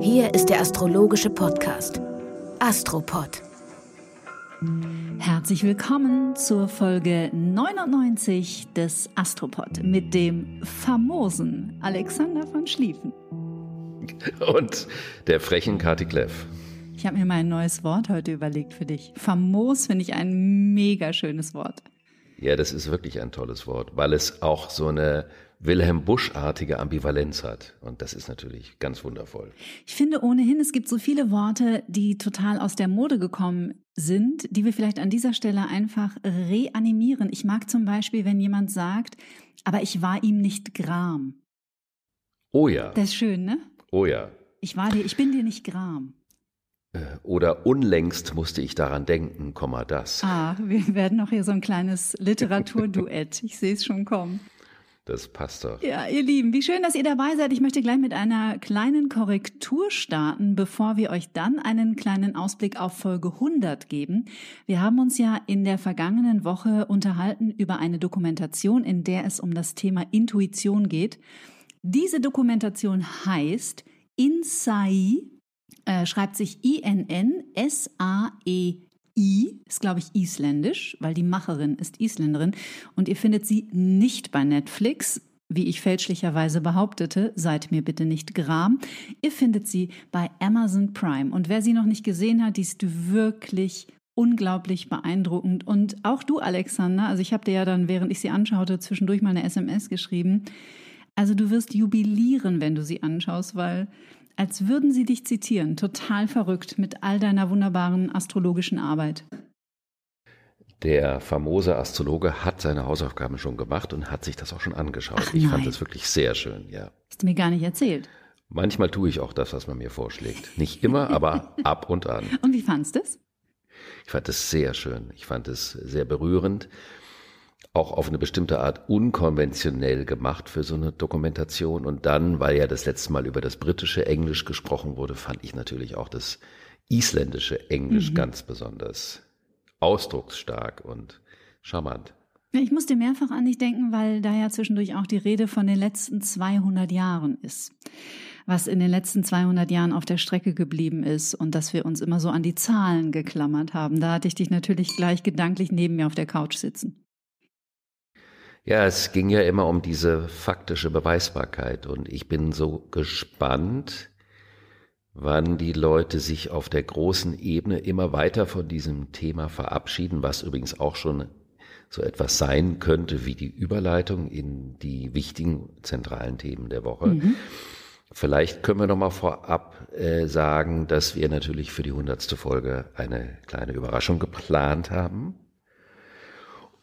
Hier ist der astrologische Podcast Astropod. Herzlich willkommen zur Folge 99 des Astropod mit dem famosen Alexander von Schlieffen. Und der frechen Kati Kleff. Ich habe mir mal ein neues Wort heute überlegt für dich. Famos finde ich ein mega schönes Wort. Ja, das ist wirklich ein tolles Wort, weil es auch so eine Wilhelm Busch-artige Ambivalenz hat. Und das ist natürlich ganz wundervoll. Ich finde ohnehin, es gibt so viele Worte, die total aus der Mode gekommen sind, die wir vielleicht an dieser Stelle einfach reanimieren. Ich mag zum Beispiel, wenn jemand sagt, aber ich war ihm nicht gram. Oh ja. Das ist schön, ne? Oh ja. Ich war dir, ich bin dir nicht gram. Äh, oder unlängst musste ich daran denken, Komma das. Ah, wir werden noch hier so ein kleines Literaturduett. Ich sehe es schon kommen. Das passt doch. Ja, ihr Lieben, wie schön, dass ihr dabei seid. Ich möchte gleich mit einer kleinen Korrektur starten, bevor wir euch dann einen kleinen Ausblick auf Folge 100 geben. Wir haben uns ja in der vergangenen Woche unterhalten über eine Dokumentation, in der es um das Thema Intuition geht. Diese Dokumentation heißt Insai, äh, schreibt sich I-N-N-S-A-E. I ist, glaube ich, isländisch, weil die Macherin ist Isländerin und ihr findet sie nicht bei Netflix, wie ich fälschlicherweise behauptete, seid mir bitte nicht gram. Ihr findet sie bei Amazon Prime und wer sie noch nicht gesehen hat, die ist wirklich unglaublich beeindruckend und auch du, Alexander, also ich habe dir ja dann, während ich sie anschaute, zwischendurch mal eine SMS geschrieben. Also du wirst jubilieren, wenn du sie anschaust, weil als würden sie dich zitieren. Total verrückt mit all deiner wunderbaren astrologischen Arbeit. Der famose Astrologe hat seine Hausaufgaben schon gemacht und hat sich das auch schon angeschaut. Ach, ich fand das wirklich sehr schön, ja. Hast du mir gar nicht erzählt. Manchmal tue ich auch das, was man mir vorschlägt. Nicht immer, aber ab und an. Und wie fandst du es? Ich fand es sehr schön. Ich fand es sehr berührend. Auch auf eine bestimmte Art unkonventionell gemacht für so eine Dokumentation. Und dann, weil ja das letzte Mal über das britische Englisch gesprochen wurde, fand ich natürlich auch das isländische Englisch ganz besonders ausdrucksstark und charmant. Ich musste mehrfach an dich denken, weil da ja zwischendurch auch die Rede von den letzten 200 Jahren ist. Was in den letzten 200 Jahren auf der Strecke geblieben ist und dass wir uns immer so an die Zahlen geklammert haben. Da hatte ich dich natürlich gleich gedanklich neben mir auf der Couch sitzen. Ja, es ging ja immer um diese faktische Beweisbarkeit und ich bin so gespannt, wann die Leute sich auf der großen Ebene immer weiter von diesem Thema verabschieden, was übrigens auch schon so etwas sein könnte wie die Überleitung in die wichtigen zentralen Themen der Woche. Vielleicht können wir noch mal vorab äh, sagen, dass wir natürlich für die hundertste Folge eine kleine Überraschung geplant haben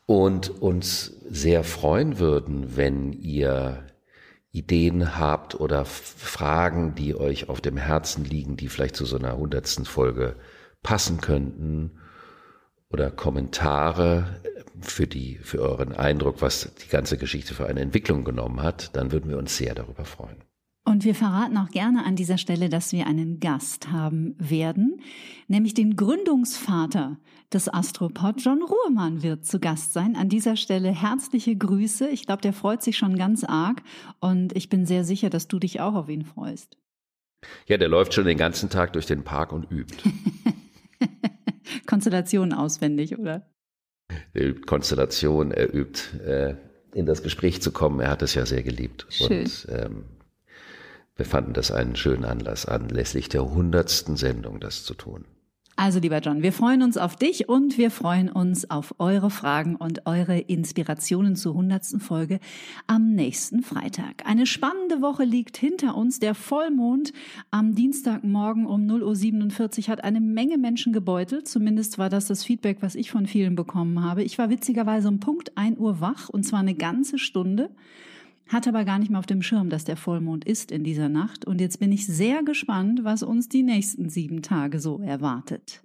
und uns sehr freuen würden, wenn ihr Ideen habt oder Fragen, die euch auf dem Herzen liegen, die vielleicht zu so einer hundertsten Folge passen könnten oder Kommentare für die, für euren Eindruck, was die ganze Geschichte für eine Entwicklung genommen hat, dann würden wir uns sehr darüber freuen. Und wir verraten auch gerne an dieser Stelle, dass wir einen Gast haben werden, nämlich den Gründungsvater des Astropod. John Ruhrmann wird zu Gast sein. An dieser Stelle herzliche Grüße. Ich glaube, der freut sich schon ganz arg und ich bin sehr sicher, dass du dich auch auf ihn freust. Ja, der läuft schon den ganzen Tag durch den Park und übt. Konstellationen auswendig, oder? Er übt Konstellation, er übt äh, in das Gespräch zu kommen. Er hat es ja sehr geliebt. Schön. Und ähm, wir fanden das einen schönen Anlass, anlässlich der hundertsten Sendung das zu tun. Also lieber John, wir freuen uns auf dich und wir freuen uns auf eure Fragen und eure Inspirationen zur hundertsten Folge am nächsten Freitag. Eine spannende Woche liegt hinter uns. Der Vollmond am Dienstagmorgen um 0.47 Uhr hat eine Menge Menschen gebeutelt. Zumindest war das das Feedback, was ich von vielen bekommen habe. Ich war witzigerweise um Punkt 1 Uhr wach und zwar eine ganze Stunde. Hatte aber gar nicht mehr auf dem Schirm, dass der Vollmond ist in dieser Nacht. Und jetzt bin ich sehr gespannt, was uns die nächsten sieben Tage so erwartet.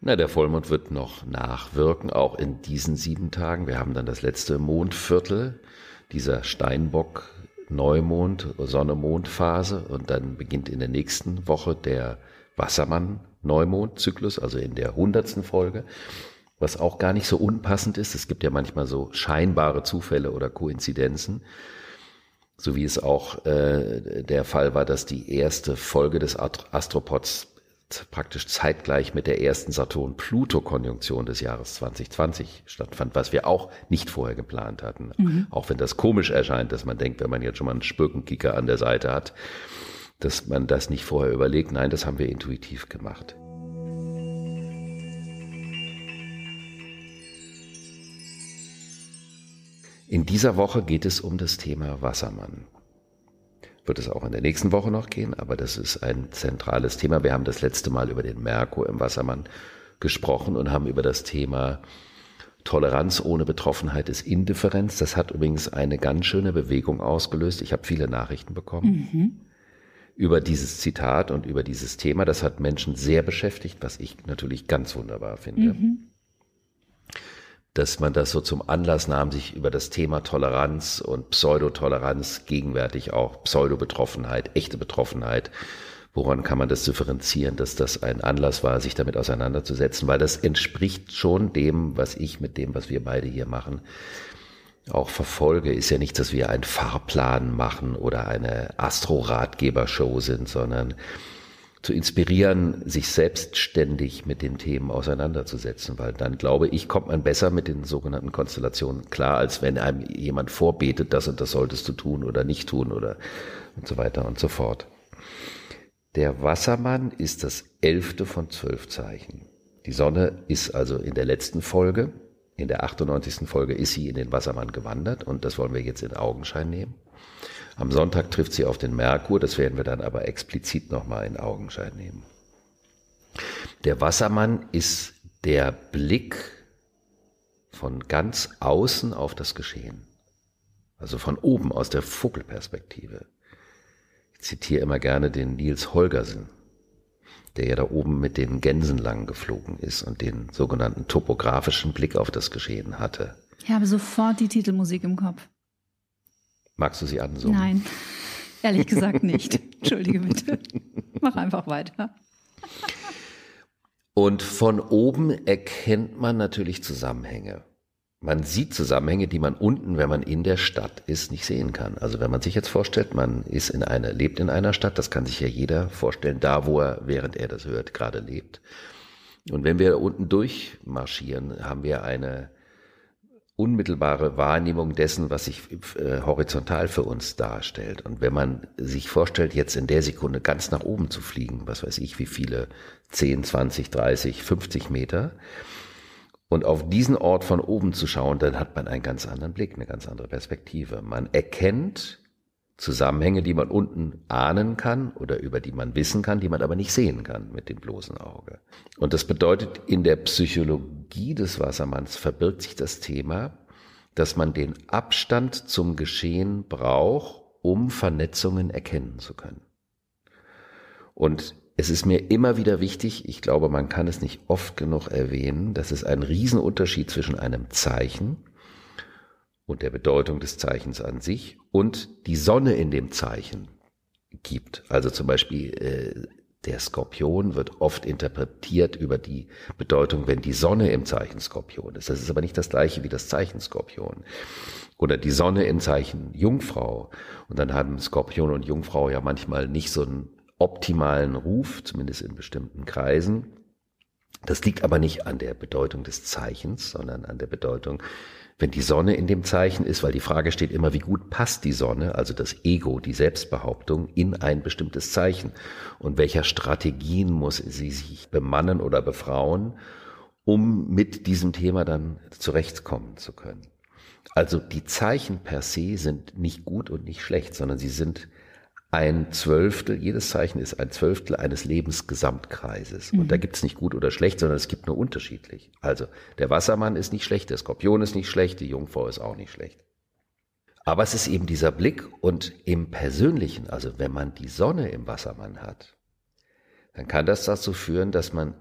Na, der Vollmond wird noch nachwirken, auch in diesen sieben Tagen. Wir haben dann das letzte Mondviertel dieser Steinbock Neumond, Sonne-Mond-Phase und dann beginnt in der nächsten Woche der Wassermann-Neumond-Zyklus, also in der hundertsten Folge, was auch gar nicht so unpassend ist. Es gibt ja manchmal so scheinbare Zufälle oder Koinzidenzen so wie es auch äh, der Fall war, dass die erste Folge des Astropods praktisch zeitgleich mit der ersten Saturn-Pluto-Konjunktion des Jahres 2020 stattfand, was wir auch nicht vorher geplant hatten. Mhm. Auch wenn das komisch erscheint, dass man denkt, wenn man jetzt schon mal einen Spökenkicker an der Seite hat, dass man das nicht vorher überlegt. Nein, das haben wir intuitiv gemacht. In dieser Woche geht es um das Thema Wassermann. Wird es auch in der nächsten Woche noch gehen, aber das ist ein zentrales Thema. Wir haben das letzte Mal über den Merkur im Wassermann gesprochen und haben über das Thema Toleranz ohne Betroffenheit ist Indifferenz. Das hat übrigens eine ganz schöne Bewegung ausgelöst. Ich habe viele Nachrichten bekommen. Mhm über dieses Zitat und über dieses Thema. Das hat Menschen sehr beschäftigt, was ich natürlich ganz wunderbar finde. Mhm dass man das so zum Anlass nahm, sich über das Thema Toleranz und Pseudotoleranz gegenwärtig auch Pseudobetroffenheit, echte Betroffenheit, woran kann man das differenzieren, dass das ein Anlass war, sich damit auseinanderzusetzen, weil das entspricht schon dem, was ich mit dem, was wir beide hier machen, auch verfolge, ist ja nicht, dass wir einen Fahrplan machen oder eine Astro-Ratgeber-Show sind, sondern zu inspirieren, sich selbstständig mit den Themen auseinanderzusetzen, weil dann glaube ich, kommt man besser mit den sogenannten Konstellationen klar, als wenn einem jemand vorbetet, das und das solltest du tun oder nicht tun oder und so weiter und so fort. Der Wassermann ist das elfte von zwölf Zeichen. Die Sonne ist also in der letzten Folge, in der 98. Folge ist sie in den Wassermann gewandert und das wollen wir jetzt in Augenschein nehmen. Am Sonntag trifft sie auf den Merkur, das werden wir dann aber explizit nochmal in Augenschein nehmen. Der Wassermann ist der Blick von ganz außen auf das Geschehen. Also von oben aus der Vogelperspektive. Ich zitiere immer gerne den Nils Holgersen, der ja da oben mit den Gänsen lang geflogen ist und den sogenannten topografischen Blick auf das Geschehen hatte. Ich habe sofort die Titelmusik im Kopf. Magst du sie ansummen? Nein, ehrlich gesagt nicht. Entschuldige bitte. Mach einfach weiter. Und von oben erkennt man natürlich Zusammenhänge. Man sieht Zusammenhänge, die man unten, wenn man in der Stadt ist, nicht sehen kann. Also wenn man sich jetzt vorstellt, man ist in einer, lebt in einer Stadt, das kann sich ja jeder vorstellen, da wo er, während er das hört, gerade lebt. Und wenn wir unten durchmarschieren, haben wir eine unmittelbare Wahrnehmung dessen, was sich äh, horizontal für uns darstellt. Und wenn man sich vorstellt, jetzt in der Sekunde ganz nach oben zu fliegen, was weiß ich, wie viele, 10, 20, 30, 50 Meter, und auf diesen Ort von oben zu schauen, dann hat man einen ganz anderen Blick, eine ganz andere Perspektive. Man erkennt Zusammenhänge, die man unten ahnen kann oder über die man wissen kann, die man aber nicht sehen kann mit dem bloßen Auge. Und das bedeutet, in der Psychologie des Wassermanns verbirgt sich das Thema, dass man den Abstand zum Geschehen braucht, um Vernetzungen erkennen zu können. Und es ist mir immer wieder wichtig, ich glaube, man kann es nicht oft genug erwähnen, dass es einen Riesenunterschied zwischen einem Zeichen und der Bedeutung des Zeichens an sich und die Sonne in dem Zeichen gibt. Also zum Beispiel äh, der Skorpion wird oft interpretiert über die Bedeutung, wenn die Sonne im Zeichen Skorpion ist. Das ist aber nicht das gleiche wie das Zeichen Skorpion. Oder die Sonne im Zeichen Jungfrau. Und dann haben Skorpion und Jungfrau ja manchmal nicht so einen optimalen Ruf, zumindest in bestimmten Kreisen. Das liegt aber nicht an der Bedeutung des Zeichens, sondern an der Bedeutung wenn die Sonne in dem Zeichen ist, weil die Frage steht immer, wie gut passt die Sonne, also das Ego, die Selbstbehauptung, in ein bestimmtes Zeichen und welcher Strategien muss sie sich bemannen oder befrauen, um mit diesem Thema dann zurechtkommen zu können. Also die Zeichen per se sind nicht gut und nicht schlecht, sondern sie sind ein Zwölftel, jedes Zeichen ist ein Zwölftel eines Lebensgesamtkreises. Mhm. Und da mhm. gibt es nicht gut oder schlecht, sondern es gibt nur unterschiedlich. Also der Wassermann ist nicht schlecht, der Skorpion ist nicht schlecht, die Jungfrau ist auch nicht schlecht. Aber es ist eben dieser Blick und im Persönlichen, also wenn man die Sonne im Wassermann hat, dann kann das dazu führen, dass man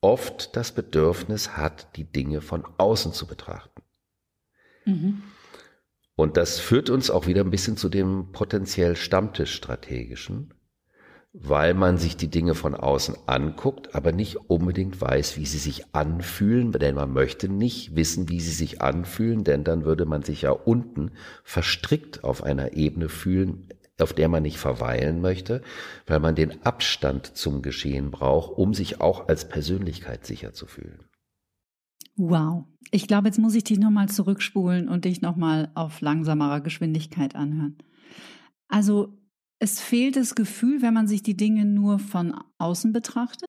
oft das Bedürfnis hat, die Dinge von außen zu betrachten. Mhm. Und das führt uns auch wieder ein bisschen zu dem potenziell Stammtischstrategischen, weil man sich die Dinge von außen anguckt, aber nicht unbedingt weiß, wie sie sich anfühlen, denn man möchte nicht wissen, wie sie sich anfühlen, denn dann würde man sich ja unten verstrickt auf einer Ebene fühlen, auf der man nicht verweilen möchte, weil man den Abstand zum Geschehen braucht, um sich auch als Persönlichkeit sicher zu fühlen. Wow. Ich glaube, jetzt muss ich dich nochmal zurückspulen und dich nochmal auf langsamerer Geschwindigkeit anhören. Also es fehlt das Gefühl, wenn man sich die Dinge nur von außen betrachtet?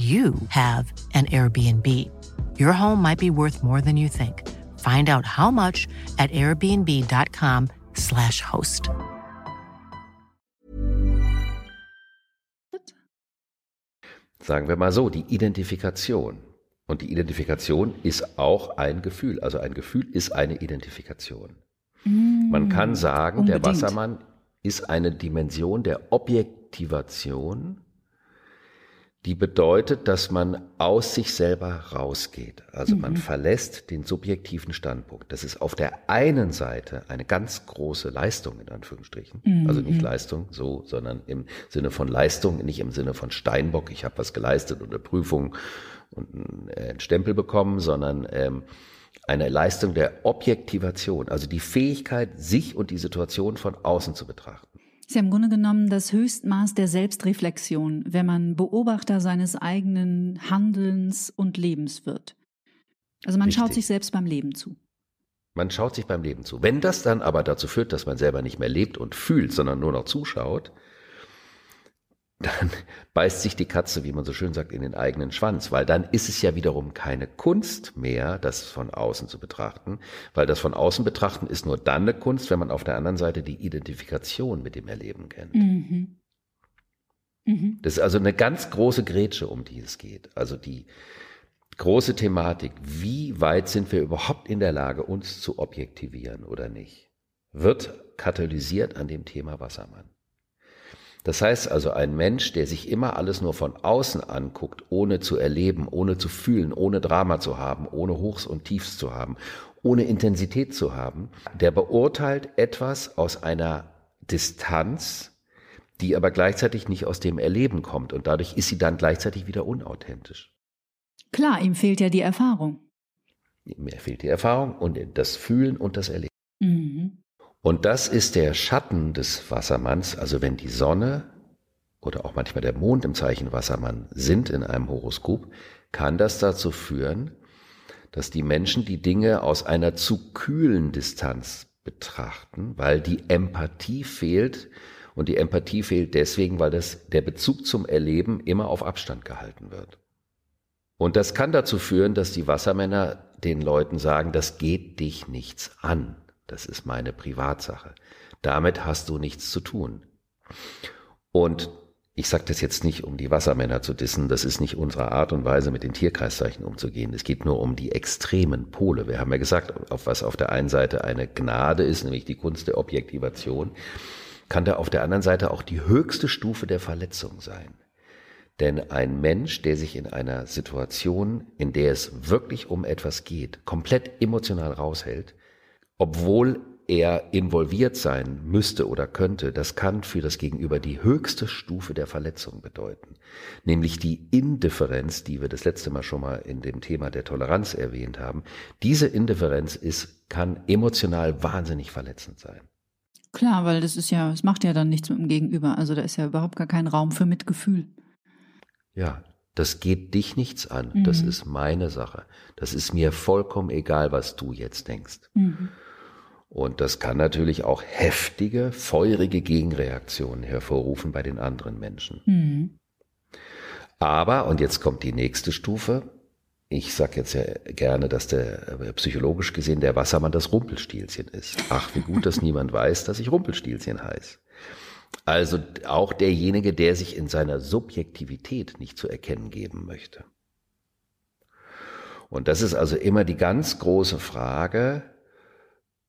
you have an Airbnb. Your home might be worth more than you think. Find out how much at airbnb.com/slash host. Sagen wir mal so, die Identifikation. Und die Identifikation ist auch ein Gefühl. Also ein Gefühl ist eine Identifikation. Mm, Man kann sagen, unbedingt. der Wassermann ist eine Dimension der Objektivation die bedeutet, dass man aus sich selber rausgeht. Also mhm. man verlässt den subjektiven Standpunkt. Das ist auf der einen Seite eine ganz große Leistung, in Anführungsstrichen. Mhm. Also nicht Leistung so, sondern im Sinne von Leistung, nicht im Sinne von Steinbock, ich habe was geleistet und eine Prüfung und einen äh, Stempel bekommen, sondern ähm, eine Leistung der Objektivation, also die Fähigkeit, sich und die Situation von außen zu betrachten ist ja im Grunde genommen das Höchstmaß der Selbstreflexion, wenn man Beobachter seines eigenen Handelns und Lebens wird. Also man Richtig. schaut sich selbst beim Leben zu. Man schaut sich beim Leben zu. Wenn das dann aber dazu führt, dass man selber nicht mehr lebt und fühlt, sondern nur noch zuschaut, dann beißt sich die Katze, wie man so schön sagt, in den eigenen Schwanz, weil dann ist es ja wiederum keine Kunst mehr, das von außen zu betrachten, weil das von außen betrachten ist nur dann eine Kunst, wenn man auf der anderen Seite die Identifikation mit dem Erleben kennt. Mhm. Mhm. Das ist also eine ganz große Grätsche, um die es geht. Also die große Thematik, wie weit sind wir überhaupt in der Lage, uns zu objektivieren oder nicht, wird katalysiert an dem Thema Wassermann. Das heißt also, ein Mensch, der sich immer alles nur von außen anguckt, ohne zu erleben, ohne zu fühlen, ohne Drama zu haben, ohne Hochs und Tiefs zu haben, ohne Intensität zu haben, der beurteilt etwas aus einer Distanz, die aber gleichzeitig nicht aus dem Erleben kommt und dadurch ist sie dann gleichzeitig wieder unauthentisch. Klar, ihm fehlt ja die Erfahrung. Mir fehlt die Erfahrung und das Fühlen und das Erleben. Mhm. Und das ist der Schatten des Wassermanns, also wenn die Sonne oder auch manchmal der Mond im Zeichen Wassermann sind in einem Horoskop, kann das dazu führen, dass die Menschen die Dinge aus einer zu kühlen Distanz betrachten, weil die Empathie fehlt. Und die Empathie fehlt deswegen, weil das, der Bezug zum Erleben immer auf Abstand gehalten wird. Und das kann dazu führen, dass die Wassermänner den Leuten sagen, das geht dich nichts an. Das ist meine Privatsache. Damit hast du nichts zu tun. Und ich sage das jetzt nicht, um die Wassermänner zu dissen, das ist nicht unsere Art und Weise, mit den Tierkreiszeichen umzugehen. Es geht nur um die extremen Pole. Wir haben ja gesagt, auf was auf der einen Seite eine Gnade ist, nämlich die Kunst der Objektivation, kann da auf der anderen Seite auch die höchste Stufe der Verletzung sein. Denn ein Mensch, der sich in einer Situation, in der es wirklich um etwas geht, komplett emotional raushält, obwohl er involviert sein müsste oder könnte, das kann für das Gegenüber die höchste Stufe der Verletzung bedeuten. Nämlich die Indifferenz, die wir das letzte Mal schon mal in dem Thema der Toleranz erwähnt haben. Diese Indifferenz ist, kann emotional wahnsinnig verletzend sein. Klar, weil das ist ja, es macht ja dann nichts mit dem Gegenüber. Also da ist ja überhaupt gar kein Raum für Mitgefühl. Ja, das geht dich nichts an. Mhm. Das ist meine Sache. Das ist mir vollkommen egal, was du jetzt denkst. Mhm. Und das kann natürlich auch heftige, feurige Gegenreaktionen hervorrufen bei den anderen Menschen. Mhm. Aber, und jetzt kommt die nächste Stufe, ich sage jetzt ja gerne, dass der äh, psychologisch gesehen der Wassermann das Rumpelstilzchen ist. Ach, wie gut, dass niemand weiß, dass ich Rumpelstilzchen heiße. Also auch derjenige, der sich in seiner Subjektivität nicht zu erkennen geben möchte. Und das ist also immer die ganz große Frage,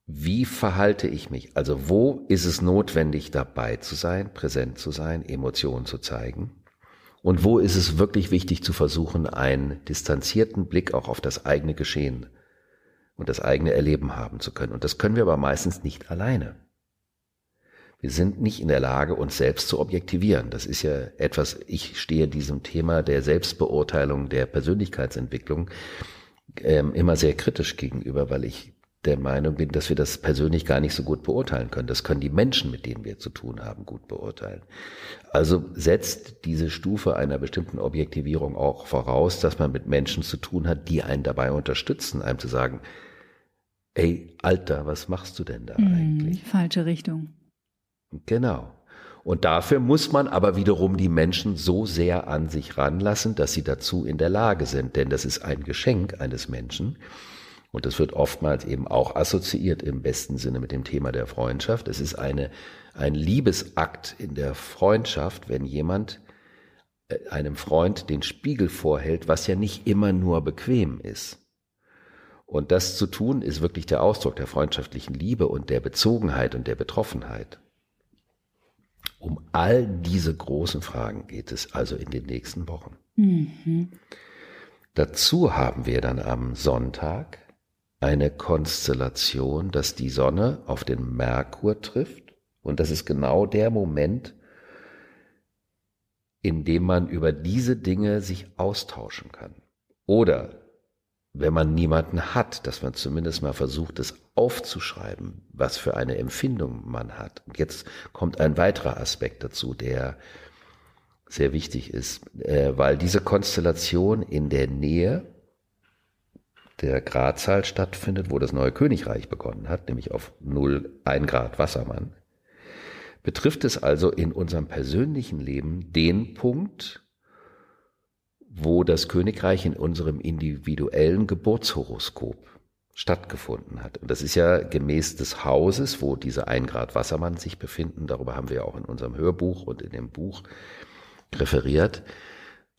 wie verhalte ich mich? Also wo ist es notwendig, dabei zu sein, präsent zu sein, Emotionen zu zeigen? Und wo ist es wirklich wichtig zu versuchen, einen distanzierten Blick auch auf das eigene Geschehen und das eigene Erleben haben zu können? Und das können wir aber meistens nicht alleine. Wir sind nicht in der Lage, uns selbst zu objektivieren. Das ist ja etwas, ich stehe diesem Thema der Selbstbeurteilung, der Persönlichkeitsentwicklung ähm, immer sehr kritisch gegenüber, weil ich der Meinung bin, dass wir das persönlich gar nicht so gut beurteilen können. Das können die Menschen, mit denen wir zu tun haben, gut beurteilen. Also setzt diese Stufe einer bestimmten Objektivierung auch voraus, dass man mit Menschen zu tun hat, die einen dabei unterstützen, einem zu sagen, ey, Alter, was machst du denn da hm, eigentlich? Falsche Richtung. Genau. Und dafür muss man aber wiederum die Menschen so sehr an sich ranlassen, dass sie dazu in der Lage sind. Denn das ist ein Geschenk eines Menschen. Und das wird oftmals eben auch assoziiert im besten Sinne mit dem Thema der Freundschaft. Es ist eine, ein Liebesakt in der Freundschaft, wenn jemand äh, einem Freund den Spiegel vorhält, was ja nicht immer nur bequem ist. Und das zu tun, ist wirklich der Ausdruck der freundschaftlichen Liebe und der Bezogenheit und der Betroffenheit. Um all diese großen Fragen geht es also in den nächsten Wochen. Mhm. Dazu haben wir dann am Sonntag eine Konstellation, dass die Sonne auf den Merkur trifft. Und das ist genau der Moment, in dem man über diese Dinge sich austauschen kann. Oder wenn man niemanden hat, dass man zumindest mal versucht, es aufzuschreiben, was für eine Empfindung man hat. Und jetzt kommt ein weiterer Aspekt dazu, der sehr wichtig ist, äh, weil diese Konstellation in der Nähe der Gradzahl stattfindet, wo das neue Königreich begonnen hat, nämlich auf 0, 1 Grad Wassermann, betrifft es also in unserem persönlichen Leben den Punkt, wo das Königreich in unserem individuellen Geburtshoroskop stattgefunden hat. Und das ist ja gemäß des Hauses, wo diese ein Grad Wassermann sich befinden, darüber haben wir ja auch in unserem Hörbuch und in dem Buch referiert,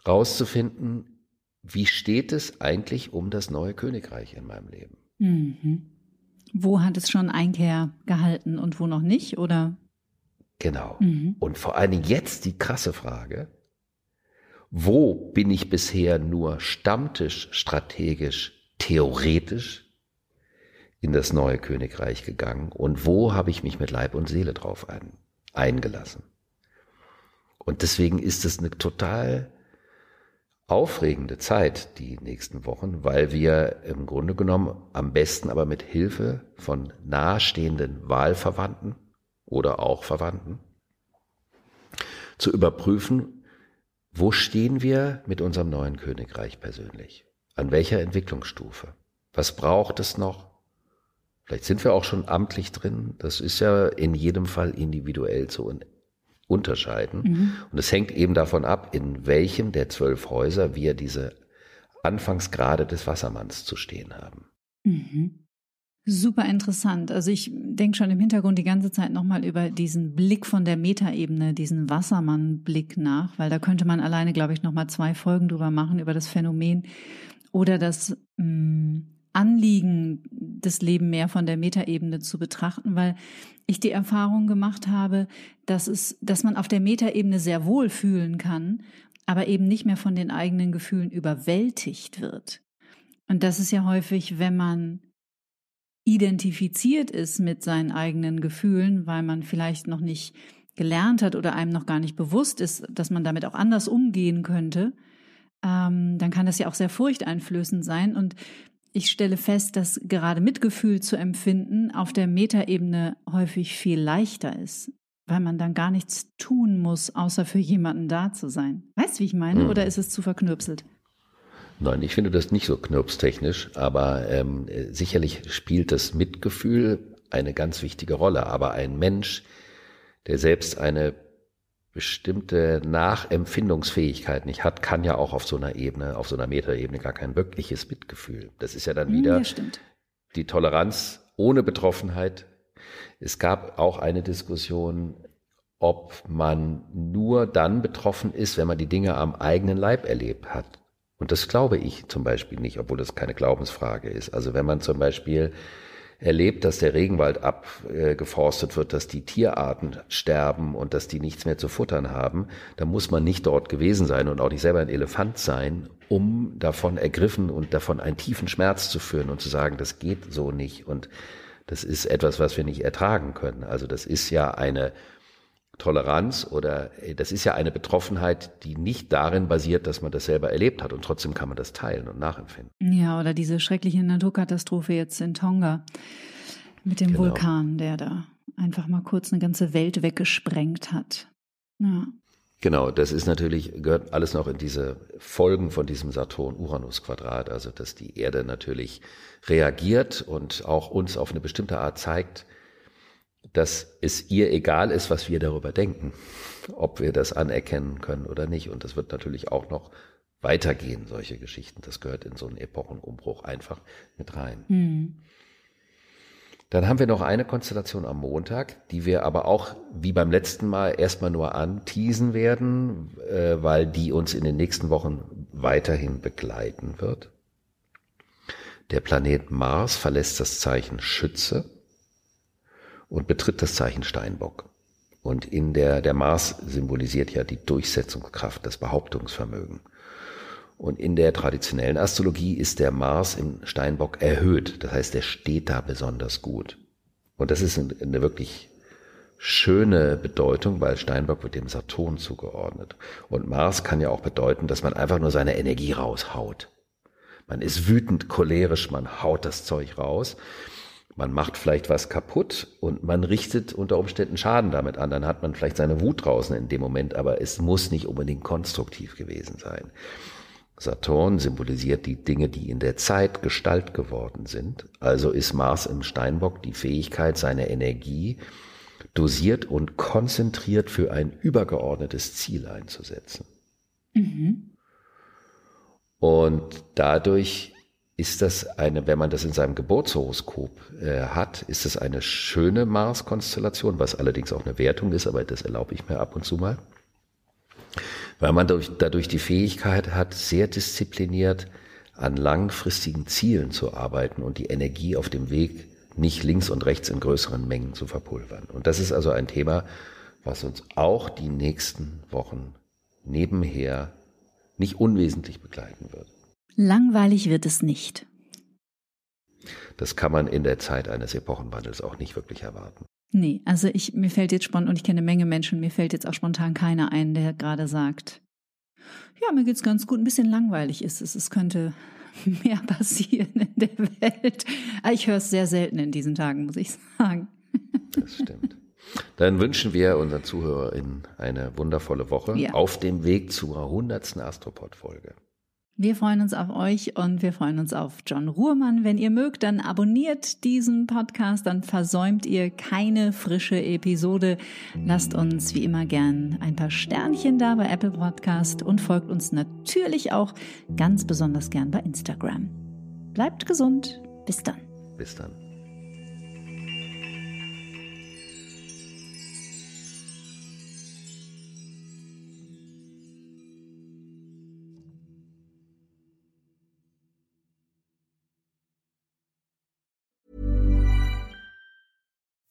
rauszufinden, wie steht es eigentlich um das neue Königreich in meinem Leben? Mhm. Wo hat es schon Einkehr gehalten und wo noch nicht, oder? Genau. Mhm. Und vor allen Dingen jetzt die krasse Frage, wo bin ich bisher nur stammtisch, strategisch, theoretisch in das neue Königreich gegangen und wo habe ich mich mit Leib und Seele drauf ein, eingelassen? Und deswegen ist es eine total aufregende Zeit, die nächsten Wochen, weil wir im Grunde genommen am besten aber mit Hilfe von nahestehenden Wahlverwandten oder auch Verwandten zu überprüfen, wo stehen wir mit unserem neuen Königreich persönlich? An welcher Entwicklungsstufe? Was braucht es noch? Vielleicht sind wir auch schon amtlich drin. Das ist ja in jedem Fall individuell zu unterscheiden. Mhm. Und es hängt eben davon ab, in welchem der zwölf Häuser wir diese Anfangsgrade des Wassermanns zu stehen haben. Mhm. Super interessant. Also ich denke schon im Hintergrund die ganze Zeit nochmal über diesen Blick von der Metaebene, diesen Wassermann-Blick nach, weil da könnte man alleine, glaube ich, nochmal zwei Folgen drüber machen, über das Phänomen oder das mh, mm, Anliegen, das Leben mehr von der Metaebene zu betrachten, weil ich die Erfahrung gemacht habe, dass es, dass man auf der Metaebene sehr wohl fühlen kann, aber eben nicht mehr von den eigenen Gefühlen überwältigt wird. Und das ist ja häufig, wenn man identifiziert ist mit seinen eigenen Gefühlen, weil man vielleicht noch nicht gelernt hat oder einem noch gar nicht bewusst ist, dass man damit auch anders umgehen könnte, ähm, dann kann das ja auch sehr furchteinflößend sein. Und ich stelle fest, dass gerade Mitgefühl zu empfinden auf der Metaebene häufig viel leichter ist, weil man dann gar nichts tun muss, außer für jemanden da zu sein. Weißt du, wie ich meine? Mhm. Oder ist es zu verknürpselt? Nein, ich finde das nicht so knirpstechnisch, aber ähm, sicherlich spielt das Mitgefühl eine ganz wichtige Rolle. Aber ein Mensch, der selbst eine bestimmte Nachempfindungsfähigkeit nicht hat, kann ja auch auf so einer Ebene, auf so einer Metaebene gar kein wirkliches Mitgefühl. Das ist ja dann wieder ja, die Toleranz ohne Betroffenheit. Es gab auch eine Diskussion, ob man nur dann betroffen ist, wenn man die Dinge am eigenen Leib erlebt hat. Und das glaube ich zum Beispiel nicht, obwohl das keine Glaubensfrage ist. Also wenn man zum Beispiel erlebt, dass der Regenwald abgeforstet wird, dass die Tierarten sterben und dass die nichts mehr zu futtern haben, dann muss man nicht dort gewesen sein und auch nicht selber ein Elefant sein, um davon ergriffen und davon einen tiefen Schmerz zu führen und zu sagen, das geht so nicht und das ist etwas, was wir nicht ertragen können. Also das ist ja eine Toleranz oder das ist ja eine Betroffenheit, die nicht darin basiert, dass man das selber erlebt hat und trotzdem kann man das teilen und nachempfinden. Ja, oder diese schreckliche Naturkatastrophe jetzt in Tonga mit dem genau. Vulkan, der da einfach mal kurz eine ganze Welt weggesprengt hat. Ja. Genau, das ist natürlich, gehört alles noch in diese Folgen von diesem Saturn-Uranus-Quadrat, also dass die Erde natürlich reagiert und auch uns auf eine bestimmte Art zeigt, dass es ihr egal ist, was wir darüber denken, ob wir das anerkennen können oder nicht. Und das wird natürlich auch noch weitergehen, solche Geschichten. Das gehört in so einen Epochenumbruch einfach mit rein. Mhm. Dann haben wir noch eine Konstellation am Montag, die wir aber auch wie beim letzten Mal erstmal nur anteasen werden, äh, weil die uns in den nächsten Wochen weiterhin begleiten wird. Der Planet Mars verlässt das Zeichen Schütze und betritt das Zeichen Steinbock. Und in der, der Mars symbolisiert ja die Durchsetzungskraft, das Behauptungsvermögen. Und in der traditionellen Astrologie ist der Mars im Steinbock erhöht. Das heißt, er steht da besonders gut. Und das ist eine wirklich schöne Bedeutung, weil Steinbock wird dem Saturn zugeordnet. Und Mars kann ja auch bedeuten, dass man einfach nur seine Energie raushaut. Man ist wütend, cholerisch, man haut das Zeug raus man macht vielleicht was kaputt und man richtet unter Umständen Schaden damit an. Dann hat man vielleicht seine Wut draußen in dem Moment, aber es muss nicht unbedingt konstruktiv gewesen sein. Saturn symbolisiert die Dinge, die in der Zeit Gestalt geworden sind. Also ist Mars im Steinbock die Fähigkeit, seine Energie dosiert und konzentriert für ein übergeordnetes Ziel einzusetzen. Mhm. Und dadurch ist das eine, wenn man das in seinem Geburtshoroskop äh, hat, ist es eine schöne Mars-Konstellation, was allerdings auch eine Wertung ist, aber das erlaube ich mir ab und zu mal. Weil man durch, dadurch die Fähigkeit hat, sehr diszipliniert an langfristigen Zielen zu arbeiten und die Energie auf dem Weg nicht links und rechts in größeren Mengen zu verpulvern. Und das ist also ein Thema, was uns auch die nächsten Wochen nebenher nicht unwesentlich begleiten wird. Langweilig wird es nicht. Das kann man in der Zeit eines Epochenwandels auch nicht wirklich erwarten. Nee, also ich, mir fällt jetzt spontan, und ich kenne eine Menge Menschen, mir fällt jetzt auch spontan keiner ein, der gerade sagt, ja, mir geht's ganz gut, ein bisschen langweilig ist es, es könnte mehr passieren in der Welt. Ich höre es sehr selten in diesen Tagen, muss ich sagen. Das stimmt. Dann wünschen wir unseren ZuhörerInnen eine wundervolle Woche ja. auf dem Weg zur 100. Astropod-Folge. Wir freuen uns auf euch und wir freuen uns auf John Ruhrmann. Wenn ihr mögt, dann abonniert diesen Podcast, dann versäumt ihr keine frische Episode. Lasst uns wie immer gern ein paar Sternchen da bei Apple Podcast und folgt uns natürlich auch ganz besonders gern bei Instagram. Bleibt gesund. Bis dann. Bis dann.